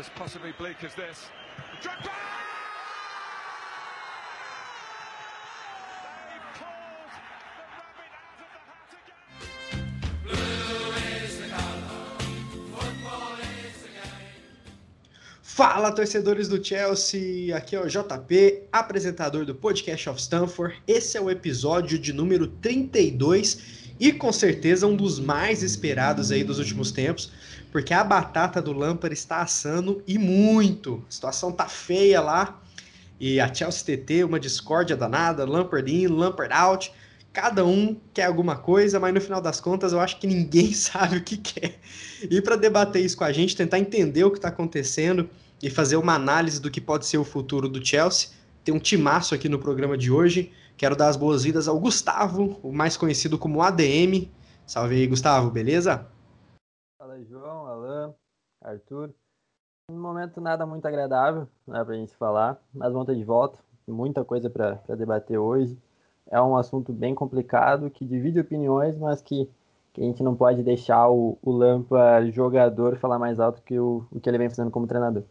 as possibly bleak as this. Drogba! Fala, torcedores do Chelsea! Aqui é o JP, apresentador do Podcast of Stanford. Esse é o episódio de número 32 e com certeza um dos mais esperados aí dos últimos tempos, porque a batata do Lampard está assando e muito. A situação tá feia lá e a Chelsea TT, uma discórdia danada, Lampard in, Lampard out. Cada um quer alguma coisa, mas no final das contas eu acho que ninguém sabe o que quer. E para debater isso com a gente, tentar entender o que está acontecendo e fazer uma análise do que pode ser o futuro do Chelsea, tem um timaço aqui no programa de hoje. Quero dar as boas-vindas ao Gustavo, o mais conhecido como ADM. Salve aí, Gustavo, beleza? Arthur. Um momento nada muito agradável né, para a gente falar, mas vamos de volta. Muita coisa para debater hoje. É um assunto bem complicado, que divide opiniões, mas que, que a gente não pode deixar o, o Lampa jogador falar mais alto que o, o que ele vem fazendo como treinador.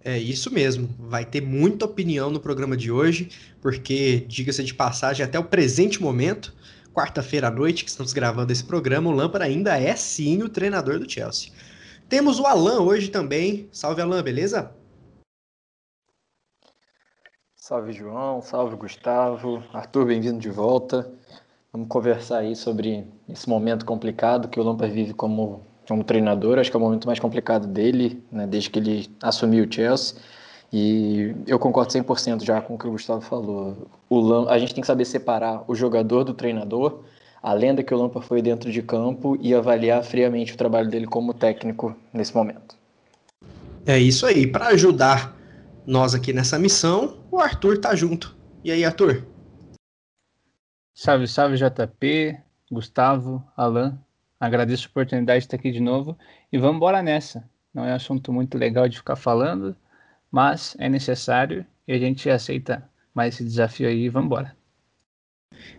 É isso mesmo. Vai ter muita opinião no programa de hoje, porque, diga-se de passagem, até o presente momento, quarta-feira à noite, que estamos gravando esse programa, o Lampard ainda é sim o treinador do Chelsea. Temos o Alan hoje também. Salve, Alan, beleza? Salve, João. Salve, Gustavo. Arthur, bem-vindo de volta. Vamos conversar aí sobre esse momento complicado que o Lampard vive como, como treinador. Acho que é o momento mais complicado dele, né, desde que ele assumiu o Chelsea. E eu concordo 100% já com o que o Gustavo falou. O Lam, a gente tem que saber separar o jogador do treinador, a lenda que o Lampard foi dentro de campo e avaliar friamente o trabalho dele como técnico nesse momento. É isso aí. Para ajudar nós aqui nessa missão, o Arthur tá junto. E aí, Arthur? Salve, salve JP, Gustavo, Alan. Agradeço a oportunidade de estar aqui de novo e vamos embora nessa. Não é um assunto muito legal de ficar falando, mas é necessário e a gente aceita mais esse desafio aí e vamos embora.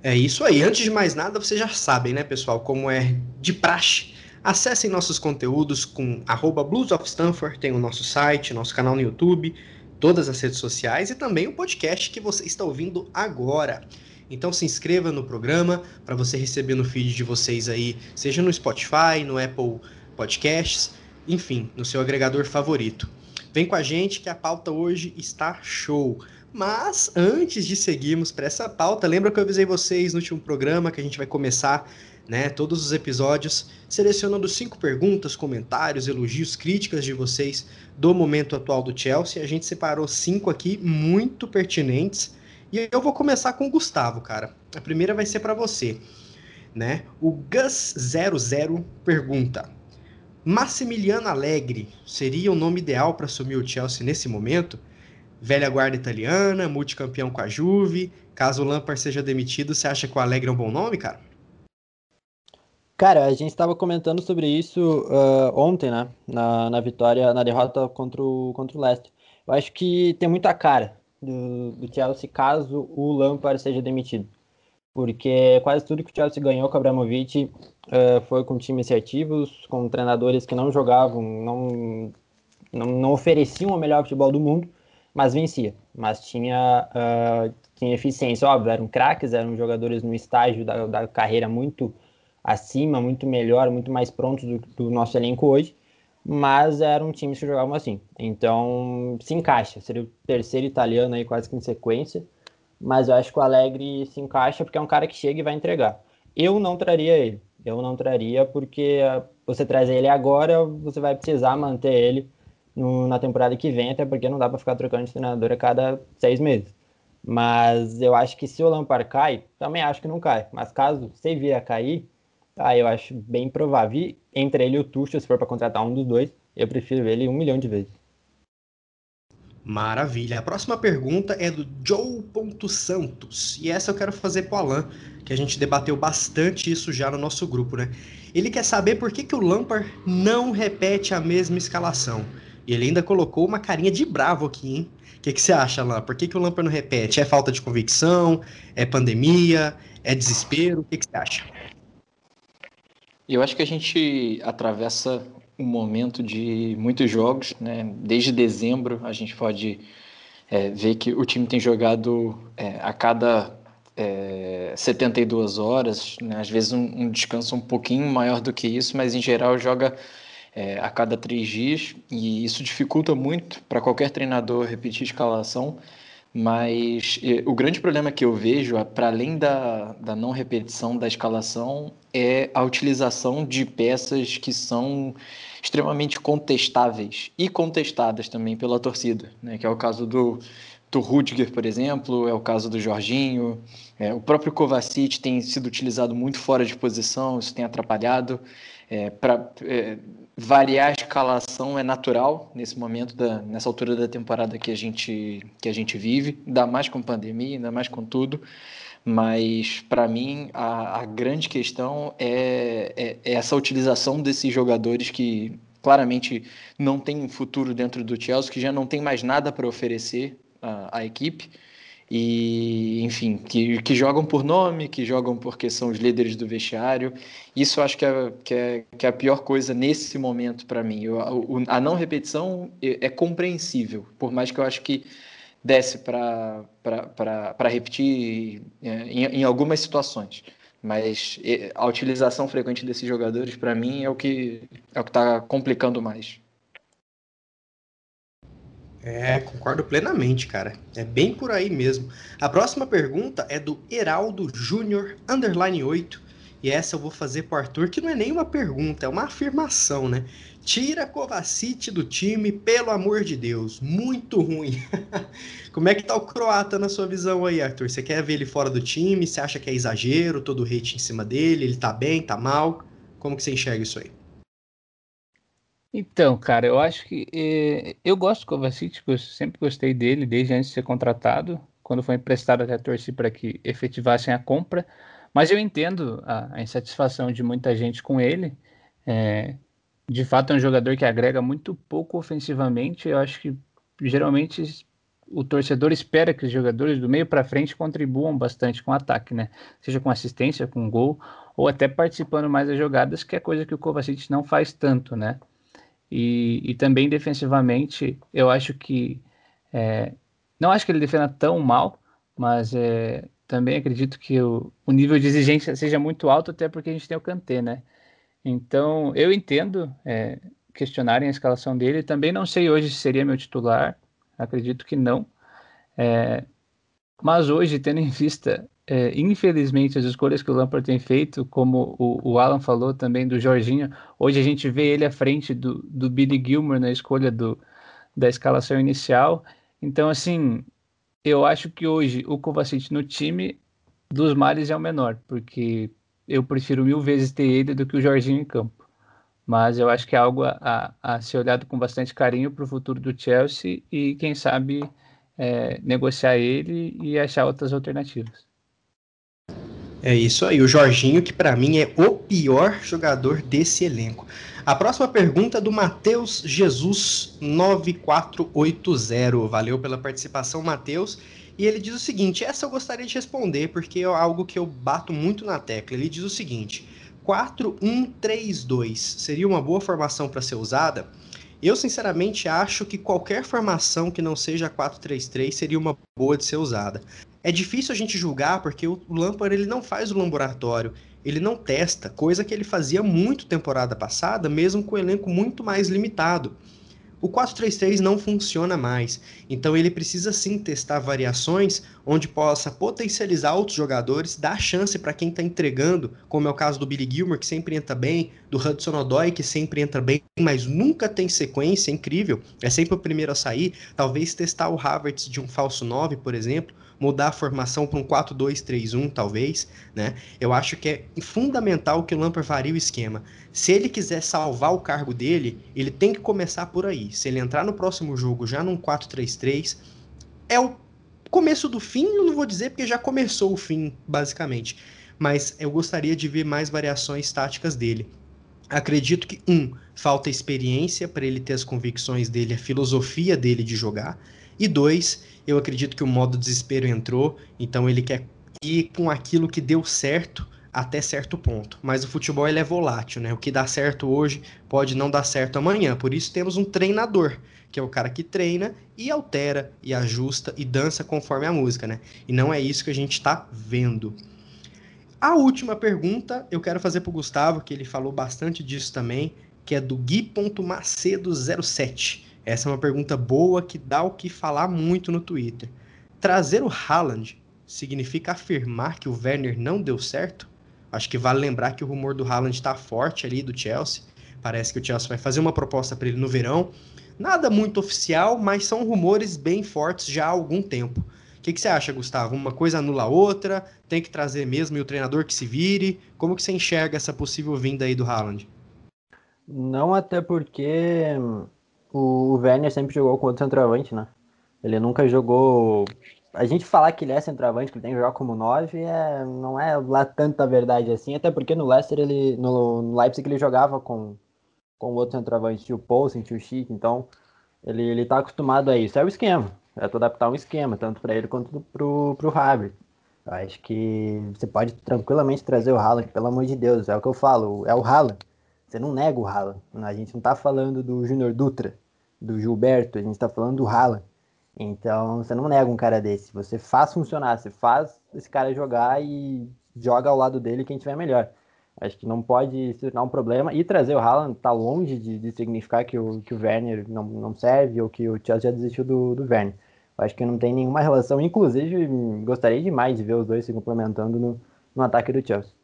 É isso aí. Antes de mais nada, vocês já sabem, né, pessoal, como é de praxe. Acessem nossos conteúdos com arroba Blues of Stanford, tem o nosso site, nosso canal no YouTube, todas as redes sociais e também o podcast que você está ouvindo agora. Então se inscreva no programa para você receber no feed de vocês aí, seja no Spotify, no Apple Podcasts, enfim, no seu agregador favorito. Vem com a gente que a pauta hoje está show. Mas antes de seguirmos para essa pauta, lembra que eu avisei vocês no último programa que a gente vai começar né, todos os episódios, selecionando cinco perguntas, comentários, elogios, críticas de vocês do momento atual do Chelsea. A gente separou cinco aqui muito pertinentes. E eu vou começar com o Gustavo, cara. A primeira vai ser para você, né? O Gus00 pergunta: Massimiliano Alegre seria o nome ideal para assumir o Chelsea nesse momento? Velha guarda italiana, multicampeão com a Juve. Caso o Lampard seja demitido, você acha que o Alegre é um bom nome, cara? Cara, a gente estava comentando sobre isso uh, ontem, né? Na, na vitória, na derrota contra o, contra o Leicester. Eu acho que tem muita cara do, do Chelsea caso o Lampard seja demitido. Porque quase tudo que o Chelsea ganhou com o Abramovich uh, foi com times reativos, com treinadores que não jogavam, não, não, não ofereciam o melhor futebol do mundo, mas vencia. Mas tinha, uh, tinha eficiência. Óbvio, eram craques, eram jogadores no estágio da, da carreira muito acima, muito melhor, muito mais prontos do, do nosso elenco hoje, mas eram times que jogavam assim. Então, se encaixa. Seria o terceiro italiano aí quase que em sequência, mas eu acho que o Alegre se encaixa porque é um cara que chega e vai entregar. Eu não traria ele. Eu não traria porque você traz ele agora, você vai precisar manter ele no, na temporada que vem, até porque não dá para ficar trocando de treinador a cada seis meses. Mas eu acho que se o Lampard cai, também acho que não cai. Mas caso você vier a cair, ah, eu acho bem provável. E entre ele e o Tuchel, se for para contratar um dos dois, eu prefiro ele um milhão de vezes. Maravilha. A próxima pergunta é do Joe Santos. E essa eu quero fazer pro Alan, que a gente debateu bastante isso já no nosso grupo, né? Ele quer saber por que, que o Lampard não repete a mesma escalação. E ele ainda colocou uma carinha de bravo aqui, hein? O que, que você acha, Alan? Por que, que o Lampard não repete? É falta de convicção? É pandemia? É desespero? O que, que você acha? Eu acho que a gente atravessa um momento de muitos jogos, né? Desde dezembro a gente pode é, ver que o time tem jogado é, a cada é, 72 horas, né? às vezes um, um, descanso um pouquinho maior do que isso, mas em geral joga é, a cada três dias e isso dificulta muito para qualquer treinador repetir escalação. Mas o grande problema que eu vejo, para além da, da não repetição da escalação, é a utilização de peças que são extremamente contestáveis e contestadas também pela torcida, né? que é o caso do, do Rudiger, por exemplo, é o caso do Jorginho, é, o próprio Kovacic tem sido utilizado muito fora de posição, isso tem atrapalhado. É, para é, variar a escalação é natural nesse momento, da, nessa altura da temporada que a gente, que a gente vive, ainda mais com pandemia, ainda mais com tudo. Mas, para mim, a, a, grande questão é, é, é, essa utilização desses jogadores que claramente não têm futuro dentro do Chelsea, que já não tem mais nada para oferecer à, à equipe e enfim, que, que jogam por nome, que jogam porque são os líderes do vestiário. Isso eu acho que é, que é, que é a pior coisa nesse momento para mim. Eu, a, a, não repetição é, é, compreensível, por mais que eu acho que desce para repetir é, em, em algumas situações. Mas a utilização frequente desses jogadores, para mim, é o que é está complicando mais. É, concordo plenamente, cara. É bem por aí mesmo. A próxima pergunta é do Heraldo Júnior, underline 8. E essa eu vou fazer pro Arthur, que não é nem uma pergunta, é uma afirmação, né? Tira Kovacic do time, pelo amor de Deus. Muito ruim. Como é que tá o croata na sua visão aí, Arthur? Você quer ver ele fora do time? Você acha que é exagero, todo o hate em cima dele? Ele tá bem, tá mal? Como que você enxerga isso aí? Então, cara, eu acho que eh, eu gosto do Kovacic, eu sempre gostei dele desde antes de ser contratado. Quando foi emprestado, até torci para que efetivassem a compra. Mas eu entendo a, a insatisfação de muita gente com ele. É, de fato, é um jogador que agrega muito pouco ofensivamente. Eu acho que geralmente o torcedor espera que os jogadores do meio para frente contribuam bastante com o ataque, né? Seja com assistência, com gol, ou até participando mais das jogadas, que é coisa que o Kovacic não faz tanto, né? E, e também defensivamente, eu acho que. É, não acho que ele defenda tão mal, mas é, também acredito que o, o, nível de exigência seja muito alto, até porque a gente tem o Kanté, né? Então, eu entendo é, questionarem a escalação dele. Também não sei hoje se seria meu titular, acredito que não. É, mas hoje, tendo em vista é, infelizmente, as escolhas que o Lampard tem feito, como o, o, Alan falou também do Jorginho, hoje a gente vê ele à frente do, do Billy Gilmore na escolha do, da escalação inicial. Então, assim, eu acho que hoje o Kovacic no time dos males é o menor, porque eu prefiro mil vezes ter ele do que o Jorginho em campo. Mas eu acho que é algo a, a, a ser olhado com bastante carinho para o futuro do Chelsea e, quem sabe, é, negociar ele e achar outras alternativas. É isso aí, o Jorginho, que para mim é o pior jogador desse elenco. A próxima pergunta é do Matheus Jesus 9480. Valeu pela participação, Matheus. E ele diz o seguinte: essa eu gostaria de responder, porque é algo que eu bato muito na tecla. Ele diz o seguinte: 4-1-3-2 seria uma boa formação para ser usada? Eu, sinceramente, acho que qualquer formação que não seja 4-3-3 seria uma boa de ser usada. É difícil a gente julgar porque o Lampard ele não faz o laboratório, ele não testa, coisa que ele fazia muito temporada passada, mesmo com o elenco muito mais limitado. O 4-3-3 não funciona mais, então ele precisa sim testar variações onde possa potencializar outros jogadores, dar chance para quem está entregando, como é o caso do Billy Gilmore, que sempre entra bem, do Hudson Odoi, que sempre entra bem, mas nunca tem sequência, é incrível, é sempre o primeiro a sair. Talvez testar o Havertz de um falso 9, por exemplo, mudar a formação para um 4-2-3-1, talvez, né? Eu acho que é fundamental que o Lampard varie o esquema. Se ele quiser salvar o cargo dele, ele tem que começar por aí. Se ele entrar no próximo jogo já num 4-3-3, é o começo do fim, eu não vou dizer porque já começou o fim, basicamente. Mas eu gostaria de ver mais variações táticas dele. Acredito que, um, falta experiência para ele ter as convicções dele, a filosofia dele de jogar. E dois, eu acredito que o modo desespero entrou, então ele quer ir com aquilo que deu certo até certo ponto. Mas o futebol ele é volátil, né? O que dá certo hoje pode não dar certo amanhã. Por isso temos um treinador, que é o cara que treina e altera e ajusta e dança conforme a música, né? E não é isso que a gente está vendo. A última pergunta eu quero fazer para o Gustavo, que ele falou bastante disso também, que é do Gui.macedo07. Essa é uma pergunta boa que dá o que falar muito no Twitter. Trazer o Haaland significa afirmar que o Werner não deu certo? Acho que vale lembrar que o rumor do Haaland está forte ali do Chelsea. Parece que o Chelsea vai fazer uma proposta para ele no verão. Nada muito oficial, mas são rumores bem fortes já há algum tempo. O que, que, você acha, Gustavo? Uma coisa anula a outra? Tem que trazer mesmo e o treinador que se vire? Como que você enxerga essa possível vinda aí do Haaland? Não, até porque o Werner sempre jogou com outro centroavante, né? Ele nunca jogou a gente falar que ele é centroavante, que ele tem que jogar como 9, é, não é lá tanta verdade assim, até porque no Leicester, ele, no, Leipzig, ele jogava com, com outro centroavante, tinha o Poulsen, tinha o Chic, então ele, ele tá acostumado a isso. É o esquema, é tu adaptar um esquema, tanto para ele quanto pro, pro Havertz. Eu acho que você pode tranquilamente trazer o Haaland, pelo amor de Deus, é o que eu falo, é o Haaland. Você não nega o Haaland. A gente não tá falando do Júnior Dutra, do Gilberto, a gente tá falando do Haaland. Então, você não nega um cara desse. Você faz funcionar, você faz esse cara jogar e joga ao lado dele quem tiver melhor. Acho que não pode se tornar um problema. E trazer o Haaland tá longe de, de significar que o, que o Werner não, não serve ou que o Chelsea já desistiu do, do Werner. Acho que não tem nenhuma relação. Inclusive, gostaria demais de ver os dois se complementando no, no ataque do Chelsea.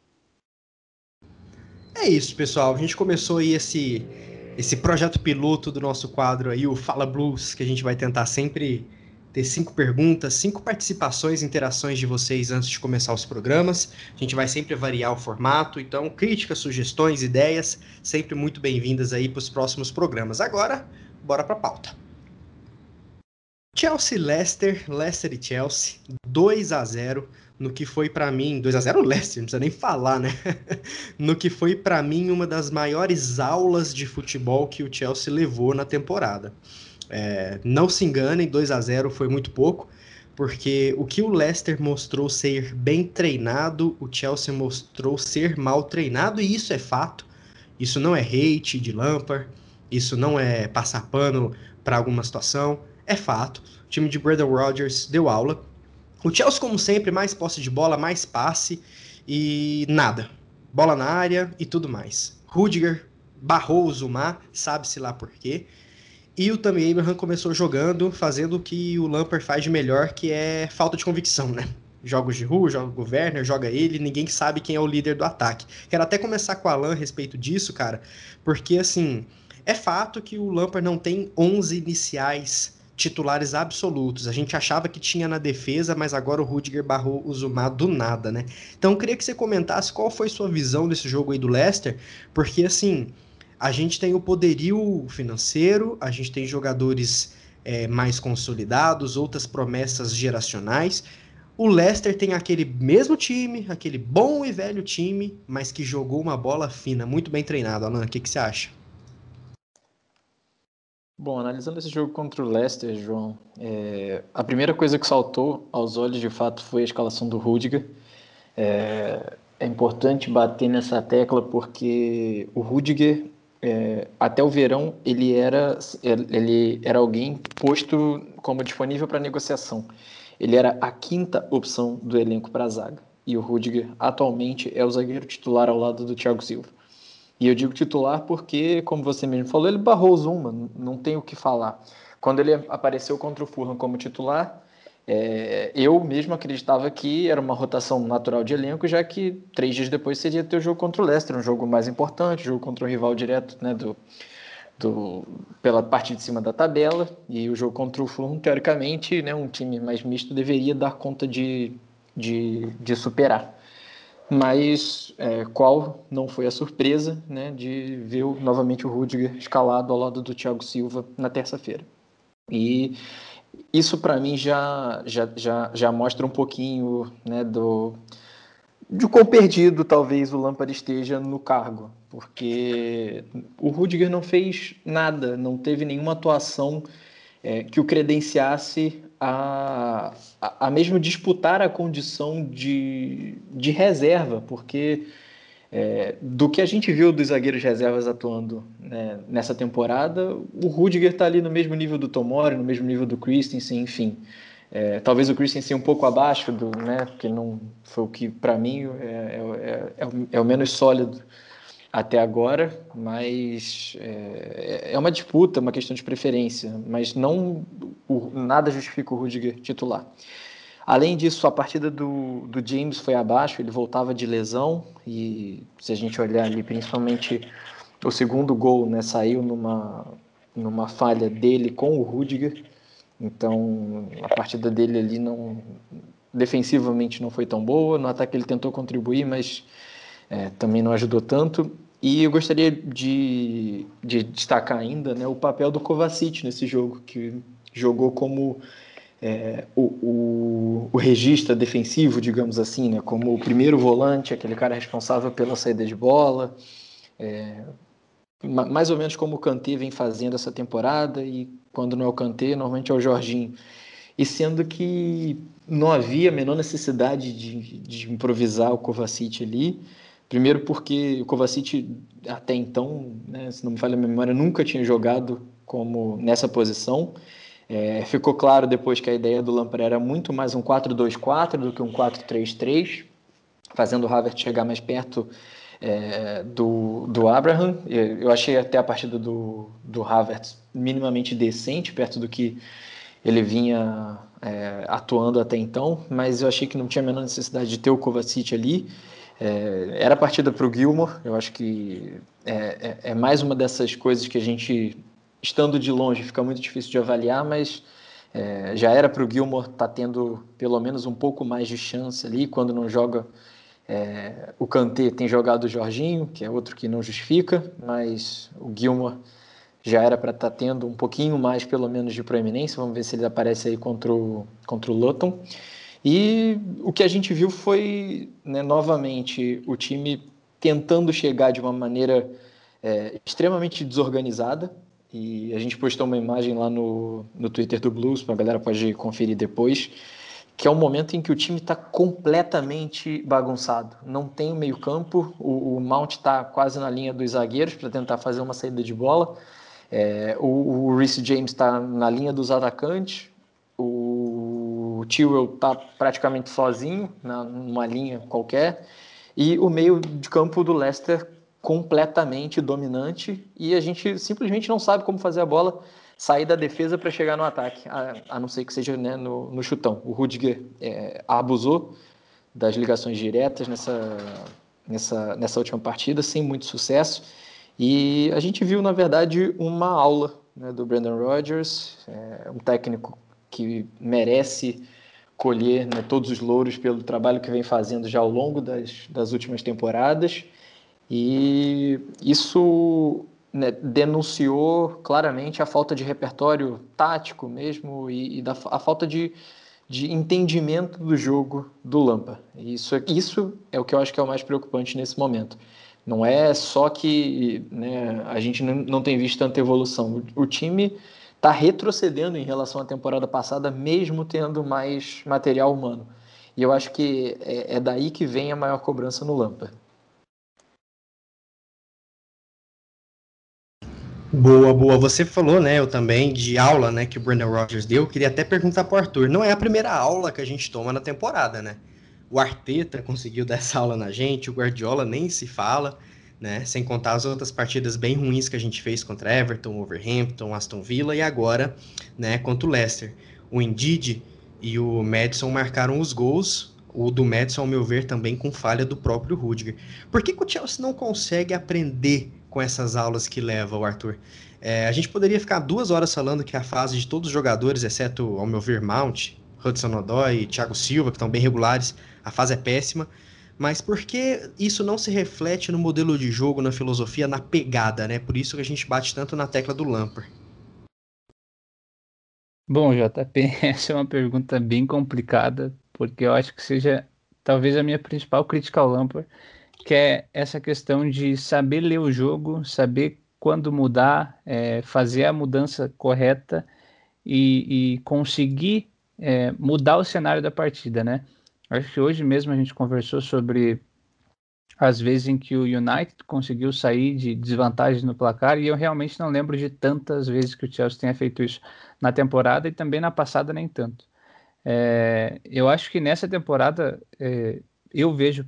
É isso, pessoal. A gente começou aí esse esse projeto piloto do nosso quadro aí, o Fala Blues, que a gente vai tentar sempre ter cinco perguntas, cinco participações, interações de vocês antes de começar os programas. A gente vai sempre variar o formato, então críticas, sugestões, ideias, sempre muito bem-vindas aí para os próximos programas. Agora, bora para a pauta. Chelsea Leicester, Leicester e Chelsea, 2 a 0 no que foi para mim, 2 a 0 Leicester, não precisa nem falar, né? no que foi para mim uma das maiores aulas de futebol que o Chelsea levou na temporada. É, não se enganem, 2 a 0 foi muito pouco, porque o que o Leicester mostrou ser bem treinado, o Chelsea mostrou ser mal treinado, e isso é fato. Isso não é hate de Lampard, isso não é passar pano para alguma situação, é fato. O time de Brandon Rodgers deu aula, o Chelsea, como sempre, mais posse de bola, mais passe e nada. Bola na área e tudo mais. Rudiger barrou o Zuma, sabe-se lá por quê. E o Tammy Abraham começou jogando, fazendo o que o Lampard faz de melhor, que é falta de convicção, né? Joga o Giroud, joga o Werner, joga ele, ninguém sabe quem é o líder do ataque. Quero até começar com o Alan a respeito disso, cara, porque assim, é fato que o Lampard não tem 11 iniciais titulares absolutos. A gente achava que tinha na defesa, mas agora o Rudiger barrou o Zuma do nada, né? Então eu queria que você comentasse qual foi sua visão desse jogo aí do Leicester, porque assim, a gente tem o poderio financeiro, a gente tem jogadores é, mais consolidados, outras promessas geracionais. O Leicester tem aquele mesmo time, aquele bom e velho time, mas que jogou uma bola fina, muito bem treinado. Alan, o que, que você acha? Bom, analisando esse jogo contra o Leicester, João, é, a primeira coisa que saltou aos olhos de fato foi a escalação do Rudiger. É, é importante bater nessa tecla porque o Rudiger, é, até o verão, ele era, ele era alguém posto como disponível para negociação. Ele era a quinta opção do elenco para a zaga. E o Rudiger atualmente é o zagueiro titular ao lado do Thiago Silva. E eu digo titular porque, como você mesmo falou, ele barrou o Zuma, não tem o que falar. Quando ele apareceu contra o Fulham como titular, é, eu mesmo acreditava que era uma rotação natural de elenco, já que três dias depois seria ter o jogo contra o Leicester, um jogo mais importante, jogo contra o rival direto né, do, do, pela parte de cima da tabela. E o jogo contra o Fulham, teoricamente, né, um time mais misto deveria dar conta de, de, de superar. Mas é, qual não foi a surpresa né, de ver novamente o Rudiger escalado ao lado do Thiago Silva na terça-feira. E isso para mim já, já, já, já mostra um pouquinho né, do, de quão perdido talvez o Lampard esteja no cargo, porque o Rudiger não fez nada, não teve nenhuma atuação é, que o credenciasse a, a, mesmo disputar a condição de, de reserva, porque é, do que a gente viu dos zagueiros reservas atuando né, nessa temporada, o Rudiger está ali no mesmo nível do Tomori, no mesmo nível do Christensen, enfim. É, talvez o Christensen um pouco abaixo, do, né, porque não foi o que, para mim, é, é, é, é, o, menos sólido até agora, mas é, é uma disputa, uma questão de preferência, mas não o, nada justifica o Rudiger titular. Além disso, a partida do, do James foi abaixo, ele voltava de lesão e se a gente olhar ali, principalmente o segundo gol, né, saiu numa, numa falha dele com o Rudiger, então a partida dele ali não defensivamente não foi tão boa, no ataque ele tentou contribuir, mas é, também não ajudou tanto. E eu gostaria de, de destacar ainda né, o papel do Kovacic nesse jogo, que jogou como é, o, o, o regista defensivo, digamos assim, né, como o primeiro volante, aquele cara responsável pela saída de bola, é, mais ou menos como o Kanté vem fazendo essa temporada, e quando não é o Kanté, normalmente é o Jorginho. E sendo que não havia a menor necessidade de, de improvisar o Kovacic ali, Primeiro porque o Kovacic até então, né, se não me falha a memória, nunca tinha jogado como nessa posição. É, ficou claro depois que a ideia do Lampard era muito mais um 4-2-4 do que um 4-3-3, fazendo o Havertz chegar mais perto é, do, do Abraham. Eu achei até a partida do, do Havertz minimamente decente, perto do que ele vinha é, atuando até então, mas eu achei que não tinha a menor necessidade de ter o Kovacic ali. É, era partida para o Gilmore, eu acho que é, é, é, mais uma dessas coisas que a gente, estando de longe, fica muito difícil de avaliar, mas é, já era para o Gilmore estar tá tendo pelo menos um pouco mais de chance ali, quando não joga é, o Kanté tem jogado o Jorginho, que é outro que não justifica, mas o Gilmore já era para estar tá tendo um pouquinho mais, pelo menos, de proeminência. Vamos ver se ele aparece aí contra o, contra o Luton. E o que a gente viu foi, né, novamente, o time tentando chegar de uma maneira é, extremamente desorganizada. E a gente postou uma imagem lá no, no Twitter do Blues, a galera pode conferir depois, que é um momento em que o time está completamente bagunçado. Não tem meio campo, o, o Mount está quase na linha dos zagueiros para tentar fazer uma saída de bola. É, o, o James está na linha dos atacantes, o Tewell está praticamente sozinho, na, numa linha qualquer, e o meio de campo do Leicester completamente dominante, e a gente simplesmente não sabe como fazer a bola sair da defesa para chegar no ataque, a, a, não ser que seja né, no, no chutão. O Rudiger é, abusou das ligações diretas nessa, nessa, nessa última partida, sem muito sucesso, e a gente viu, na verdade, uma aula né, do Brandon Rodgers, é, um técnico que merece colher né, todos os louros pelo trabalho que vem fazendo já ao longo das, das últimas temporadas. E isso né, denunciou claramente a falta de repertório tático mesmo e, e da, a falta de, de entendimento do jogo do Lampa. Isso, isso é o que eu acho que é o mais preocupante nesse momento. Não é só que né, a gente não tem visto tanta evolução. O, o time está retrocedendo em relação à temporada passada, mesmo tendo mais material humano. E eu acho que é, é daí que vem a maior cobrança no Lampa. Boa, boa. Você falou, né, eu também, de aula, né, que o Brandon Rogers deu. Eu queria até perguntar para o Arthur. Não é a primeira aula que a gente toma na temporada, né? O Arteta conseguiu dar essa aula na gente, o Guardiola nem se fala né? Sem contar as outras partidas bem ruins que a gente fez contra Everton, Overhampton, Aston Villa e agora, né, contra o Leicester. O Indeed e o Madison marcaram os gols. O do Madison, ao meu ver, também com falha do próprio Rudiger. Por que, que o Chelsea não consegue aprender com essas aulas que leva o Arthur? É, a gente poderia ficar duas horas falando que a fase de todos os jogadores, exceto, ao meu ver, Mount, Hudson Odoi e Thiago Silva, que estão bem regulares, a fase é péssima. Mas por que isso não se reflete no modelo de jogo, na filosofia, na pegada, né? Por isso que a gente bate tanto na tecla do Lampard. Bom, JP, essa é uma pergunta bem complicada, porque eu acho que seja talvez a minha principal crítica ao Lampard, que é essa questão de saber ler o jogo, saber quando mudar, é, fazer a mudança correta e, e conseguir é, mudar o cenário da partida, né? Acho que hoje mesmo a gente conversou sobre as vezes em que o United conseguiu sair de desvantagem no placar e eu realmente não lembro de tantas vezes que o Chelsea tenha feito isso na temporada e também na passada nem tanto. É, eu acho que nessa temporada é, eu vejo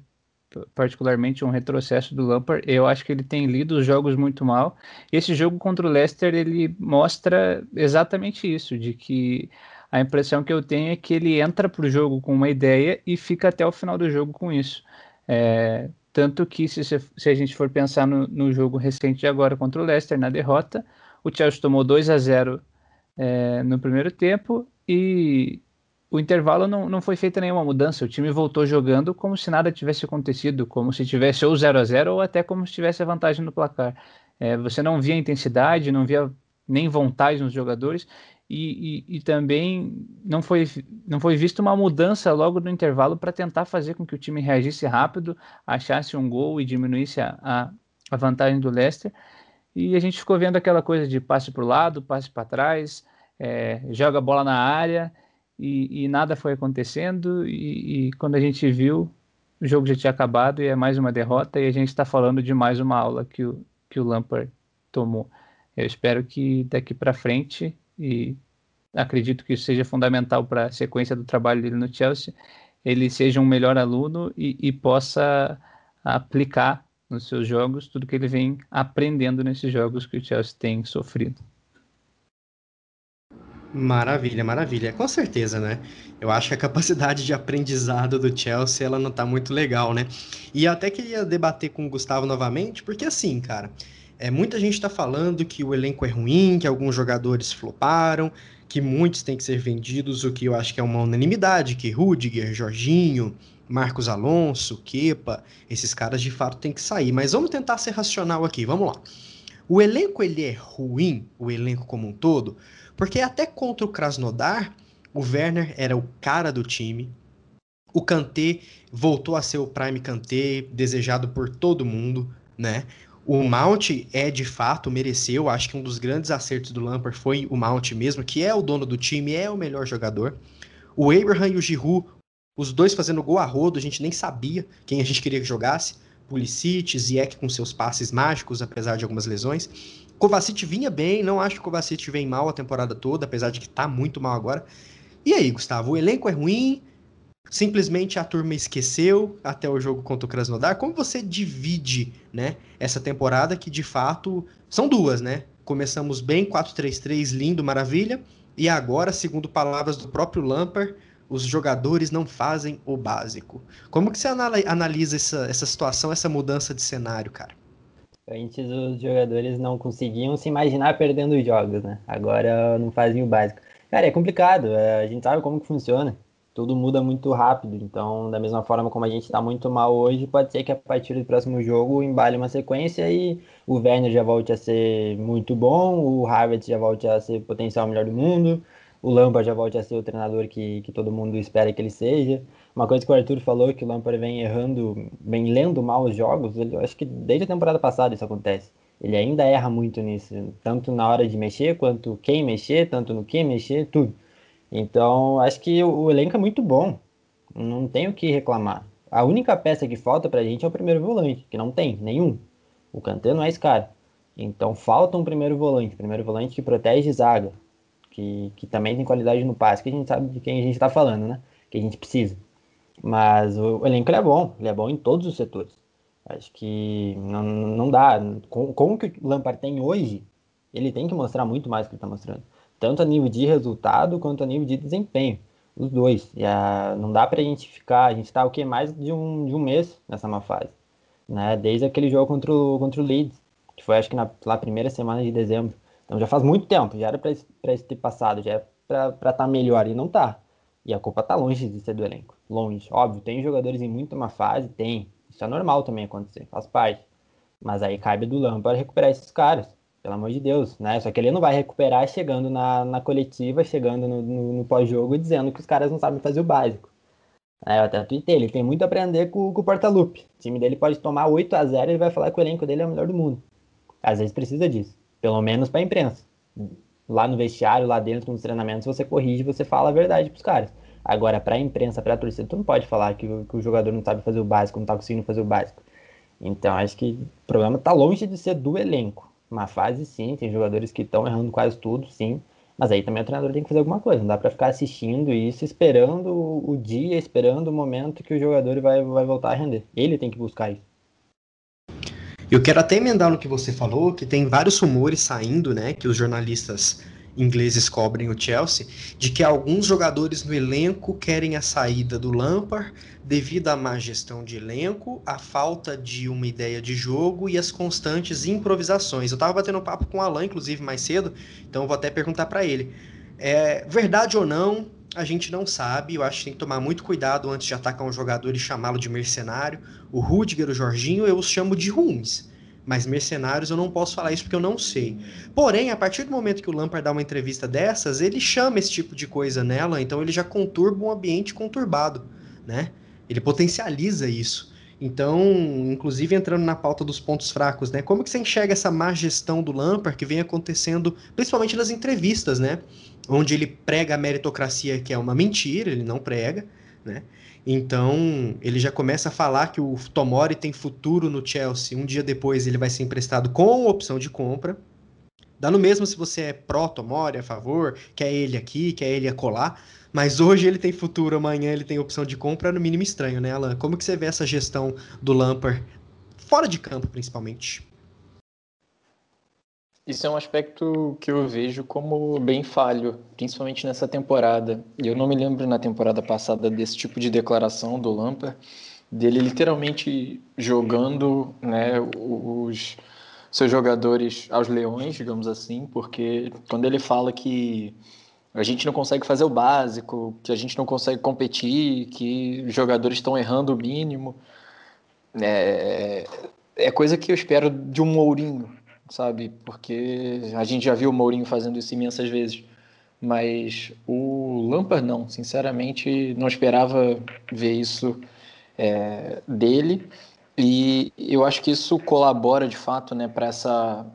particularmente um retrocesso do Lampard. Eu acho que ele tem lido os jogos muito mal. Esse jogo contra o Leicester ele mostra exatamente isso, de que a impressão que eu tenho é que ele entra para o jogo com uma ideia e fica até o final do jogo com isso. É, tanto que, se, se, a gente for pensar no, no, jogo recente de agora contra o Leicester, na derrota, o Chelsea tomou 2 a 0 é, no primeiro tempo e o intervalo não, não foi feita nenhuma mudança. O time voltou jogando como se nada tivesse acontecido, como se tivesse ou 0 a 0 ou até como se tivesse a vantagem no placar. É, você não via intensidade, não via nem vontade nos jogadores e, e, e, também não foi, não foi vista uma mudança logo no intervalo para tentar fazer com que o time reagisse rápido, achasse um gol e diminuísse a, a, vantagem do Leicester. E a gente ficou vendo aquela coisa de passe para o lado, passe para trás, é, joga a bola na área e, e nada foi acontecendo. E, quando a gente viu, o jogo já tinha acabado e é mais uma derrota. E a gente está falando de mais uma aula que o, que o Lampard tomou. Eu espero que daqui para frente e acredito que isso seja fundamental para a sequência do trabalho dele no Chelsea, ele seja um melhor aluno e, e, possa aplicar nos seus jogos tudo que ele vem aprendendo nesses jogos que o Chelsea tem sofrido. Maravilha, maravilha. Com certeza, né? Eu acho que a capacidade de aprendizado do Chelsea, ela não tá muito legal, né? E eu até queria debater com o Gustavo novamente, porque assim, cara, é, muita gente está falando que o elenco é ruim, que alguns jogadores floparam, que muitos têm que ser vendidos, o que eu acho que é uma unanimidade, que Rudiger, Jorginho, Marcos Alonso, Kepa, esses caras de fato têm que sair. Mas vamos tentar ser racional aqui, vamos lá. O elenco ele é ruim, o elenco como um todo, porque até contra o Krasnodar, o Werner era o cara do time. O Kanté voltou a ser o prime Kanté, desejado por todo mundo, né? O Mount é de fato, mereceu. Acho que um dos grandes acertos do Lampard foi o Mount mesmo, que é o dono do time, é o melhor jogador. O Abraham e o Giroud, os dois fazendo gol a rodo, a gente nem sabia quem a gente queria que jogasse. Pulisic, Ziyech com seus passes mágicos, apesar de algumas lesões. Kovacic vinha bem, não acho que o Kovacic vem mal a temporada toda, apesar de que tá muito mal agora. E aí, Gustavo, o elenco é ruim, simplesmente a turma esqueceu até o jogo contra o Krasnodar. Como você divide, né, essa temporada que de fato são duas, né? Começamos bem 4-3-3, lindo, maravilha, e agora, segundo palavras do próprio Lampard, os jogadores não fazem o básico. Como que você analisa essa, essa situação, essa mudança de cenário, cara? Antes os jogadores não conseguiam se imaginar perdendo os jogos, né? Agora não fazem o básico. Cara, é complicado, é, a gente sabe como que funciona tudo muda muito rápido. Então, da mesma forma como a gente está muito mal hoje, pode ser que a partir do próximo jogo embale uma sequência e o Werner já volte a ser muito bom, o Harvard já volte a ser potencial melhor do mundo, o Lampard já volte a ser o treinador que, que todo mundo espera que ele seja. Uma coisa que o Arthur falou, que o Lampard vem errando, vem lendo mal os jogos, ele, eu acho que desde a temporada passada isso acontece. Ele ainda erra muito nisso, tanto na hora de mexer, quanto quem mexer, tanto no que mexer, tudo. Então, acho que o elenco é muito bom. Não tem o que reclamar. A única peça que falta pra gente é o primeiro volante, que não tem nenhum. O Kanté não é esse cara. Então falta um primeiro volante, primeiro volante que protege zaga, que, que também tem qualidade no passe, que a gente sabe de quem a gente está falando, né? Que a gente precisa. Mas o, o elenco é bom, ele é bom em todos os setores. Acho que não, não dá. Com, com o que o Lampard tem hoje, ele tem que mostrar muito mais do que ele está mostrando tanto a nível de resultado quanto a nível de desempenho. Os dois. E, a, não dá para a gente ficar. A gente está o que? Mais de um, de um mês nessa má fase. Né? Desde aquele jogo contra o, contra o Leeds, que foi acho que na, na primeira semana de dezembro. Então já faz muito tempo, já era para isso ter passado, já é para estar tá melhor e não está. E a culpa está longe de ser do elenco. Longe. Óbvio, tem jogadores em muito má fase, tem. Isso é normal também acontecer, faz parte. Mas aí cabe do Lampard recuperar esses caras pelo amor de Deus, né? Só que ele não vai recuperar chegando na, na coletiva, chegando no, no, no pós-jogo e dizendo que os caras não sabem fazer o básico. É, eu até tuitei, ele tem muito a aprender com, com o Portalupe. O time dele pode tomar 8 a 0 e ele vai falar que o elenco dele é o melhor do mundo. Às vezes precisa disso, pelo menos para a imprensa. lá no vestiário, lá dentro nos treinamentos, você corrige, você fala a verdade pros caras. Agora, pra imprensa, pra torcida, tu não pode falar que, que o jogador não sabe fazer o básico, não tá conseguindo fazer o básico. Então, acho que o problema tá longe de ser do elenco. Uma fase, sim, tem jogadores que estão errando quase tudo, sim. Mas aí também o treinador tem que fazer alguma coisa. Não dá para ficar assistindo isso, esperando o dia, esperando o momento que o jogador vai, vai voltar a render. Ele tem que buscar isso. Eu quero até emendar no que você falou, que tem vários rumores saindo, né, que os jornalistas ingleses cobrem o Chelsea, de que alguns jogadores no elenco querem a saída do Lampard devido à má gestão de elenco, à falta de uma ideia de jogo e as constantes improvisações. Eu estava batendo papo com o Alan, inclusive, mais cedo, então vou até perguntar para ele. É verdade ou não? A gente não sabe, eu acho que tem que tomar muito cuidado antes de atacar um jogador e chamá-lo de mercenário. O Rudiger, o Jorginho, eu os chamo de ruins. Mas mercenários eu não posso falar isso porque eu não sei. Porém, a partir do momento que o Lampard dá uma entrevista dessas, ele chama esse tipo de coisa nela, então ele já conturba um ambiente conturbado, né? Ele potencializa isso. Então, inclusive entrando na pauta dos pontos fracos, né? Como que você enxerga essa má gestão do Lampard que vem acontecendo, principalmente nas entrevistas, né? Onde ele prega a meritocracia, que é uma mentira, ele não prega, né? Então, ele já começa a falar que o Tomori tem futuro no Chelsea. Um dia depois ele vai ser emprestado com opção de compra. Dá no mesmo se você é pró-Tomori, a favor, quer ele aqui, quer ele acolá. Mas hoje ele tem futuro, amanhã ele tem opção de compra, no mínimo estranho, né, Alan? Como que você vê essa gestão do Lampard, fora de campo, principalmente? Isso é um aspecto que eu vejo como bem falho, principalmente nessa temporada. Eu não me lembro na temporada passada desse tipo de declaração do Lampard, dele literalmente jogando né, os seus jogadores aos leões, digamos assim, porque quando ele fala que a gente não consegue fazer o básico, que a gente não consegue competir, que os jogadores estão errando o mínimo. É, é coisa que eu espero de um Mourinho, sabe? Porque a gente já viu o Mourinho fazendo isso imensas vezes. Mas o Lampard não, sinceramente não esperava ver isso é, dele. E eu acho que isso colabora de fato né, para essa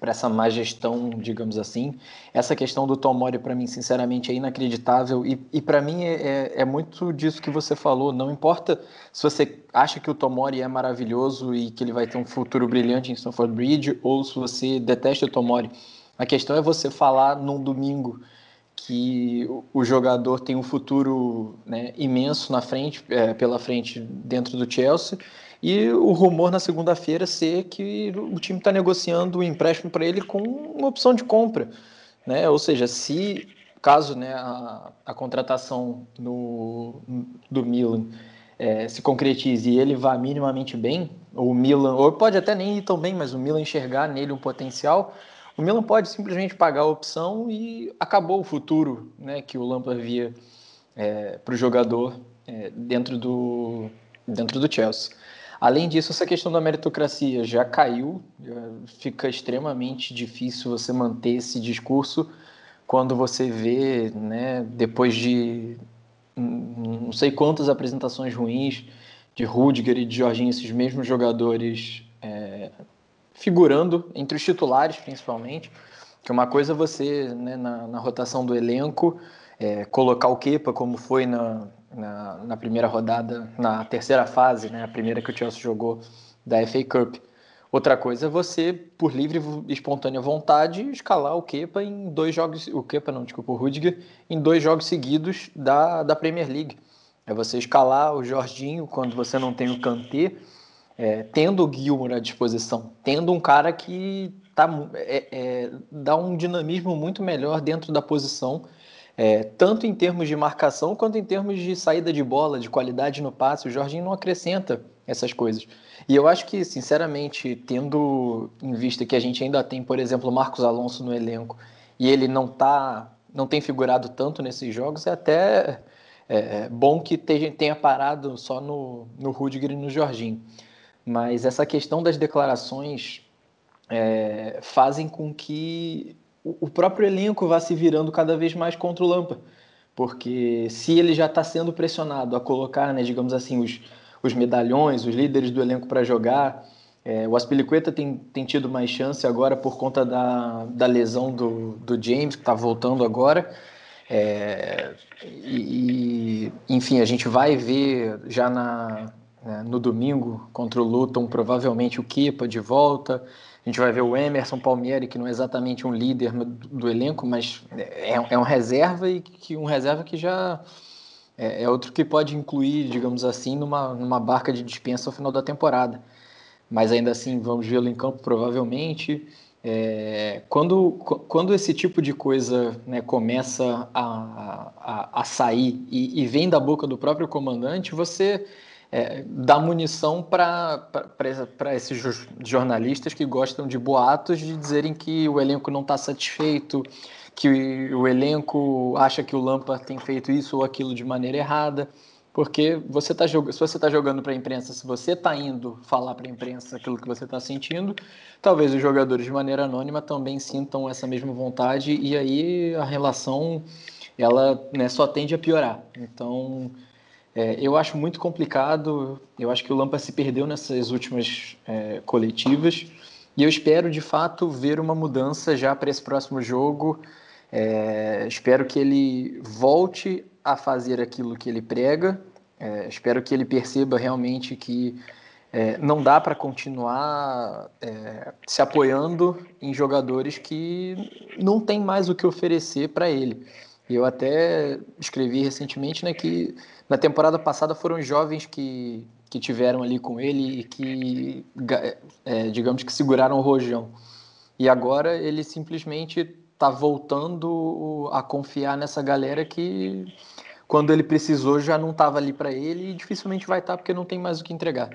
para essa má gestão, digamos assim. Essa questão do Tomori, para mim, sinceramente, é inacreditável. E, e para mim, é, é, é, muito disso que você falou. Não importa se você acha que o Tomori é maravilhoso e que ele vai ter um futuro brilhante em Stanford Bridge, ou se você detesta o Tomori. A questão é você falar num domingo que o jogador tem um futuro né, imenso na frente, é, pela frente dentro do Chelsea e o rumor na segunda-feira ser que o time está negociando o um empréstimo para ele com uma opção de compra. Né? Ou seja, se caso né, a, a contratação no, do Milan é, se concretize e ele vá minimamente bem, ou o Milan, ou pode até nem ir tão bem, mas o Milan enxergar nele um potencial, o Milan pode simplesmente pagar a opção e acabou o futuro né, que o Lampard via é, para o jogador é, dentro, do, dentro do Chelsea. Além disso, essa questão da meritocracia já caiu, fica extremamente difícil você manter esse discurso quando você vê, né, depois de não sei quantas apresentações ruins de Rudiger e de Jorginho, esses mesmos jogadores é, figurando entre os titulares, principalmente, que uma coisa é você, né, na, na rotação do elenco, é, colocar o Kepa, como foi na, na, na, primeira rodada, na terceira fase, né, a primeira que o Chelsea jogou da FA Cup. Outra coisa é você, por livre e espontânea vontade, escalar o Kepa em dois jogos, o Kepa não, desculpa, o Rudiger, em dois jogos seguidos da, da Premier League. É você escalar o Jorginho quando você não tem o Kanté, é, tendo o Gilmour à disposição, tendo um cara que tá, é, é, dá um dinamismo muito melhor dentro da posição é, tanto em termos de marcação quanto em termos de saída de bola, de qualidade no passe. O Jorginho não acrescenta essas coisas. E eu acho que, sinceramente, tendo em vista que a gente ainda tem, por exemplo, Marcos Alonso no elenco e ele não tá, não tem figurado tanto nesses jogos, é até é, é bom que tenha parado só no, no Rudiger e no Jorginho. Mas essa questão das declarações é, fazem com que o próprio elenco vai se virando cada vez mais contra o Lampa. Porque se ele já está sendo pressionado a colocar, né, digamos assim, os, os medalhões, os líderes do elenco para jogar, É, o Aspilicueta tem, tem tido mais chance agora por conta da, da lesão do, do James, que está voltando agora. É, e, enfim, a gente vai ver já na, né, no domingo contra o Luton, provavelmente o Kepa de volta. A gente vai ver o Emerson Palmieri, que não é exatamente um líder do, elenco, mas é, é um reserva e que um reserva que já é, é, outro que pode incluir, digamos assim, numa, numa barca de dispensa ao final da temporada mas ainda assim vamos vê-lo em campo provavelmente. É, quando, quando esse tipo de coisa né, começa a, a, a sair e, e, vem da boca do próprio comandante, você é, dá munição para esses jornalistas que gostam de boatos de dizerem que o elenco não está satisfeito, que o elenco acha que o Lampa tem feito isso ou aquilo de maneira errada. Porque você tá, se você está jogando para a imprensa, se você está indo falar para a imprensa aquilo que você está sentindo, talvez os jogadores de maneira anônima também sintam essa mesma vontade e aí a relação ela né, só tende a piorar. Então é, eu acho muito complicado. Eu acho que o Lampa se perdeu nessas últimas é, coletivas e eu espero de fato ver uma mudança já para esse próximo jogo. É, espero que ele volte a fazer aquilo que ele prega. É, espero que ele perceba realmente que é, não dá para continuar é, se apoiando em jogadores que não tem mais o que oferecer para ele. Eu até escrevi recentemente né, que na temporada passada foram jovens que, que tiveram ali com ele e que, é, digamos que seguraram o rojão. E agora ele simplesmente está voltando a confiar nessa galera que quando ele precisou já não estava ali para ele e dificilmente vai estar tá porque não tem mais o que entregar.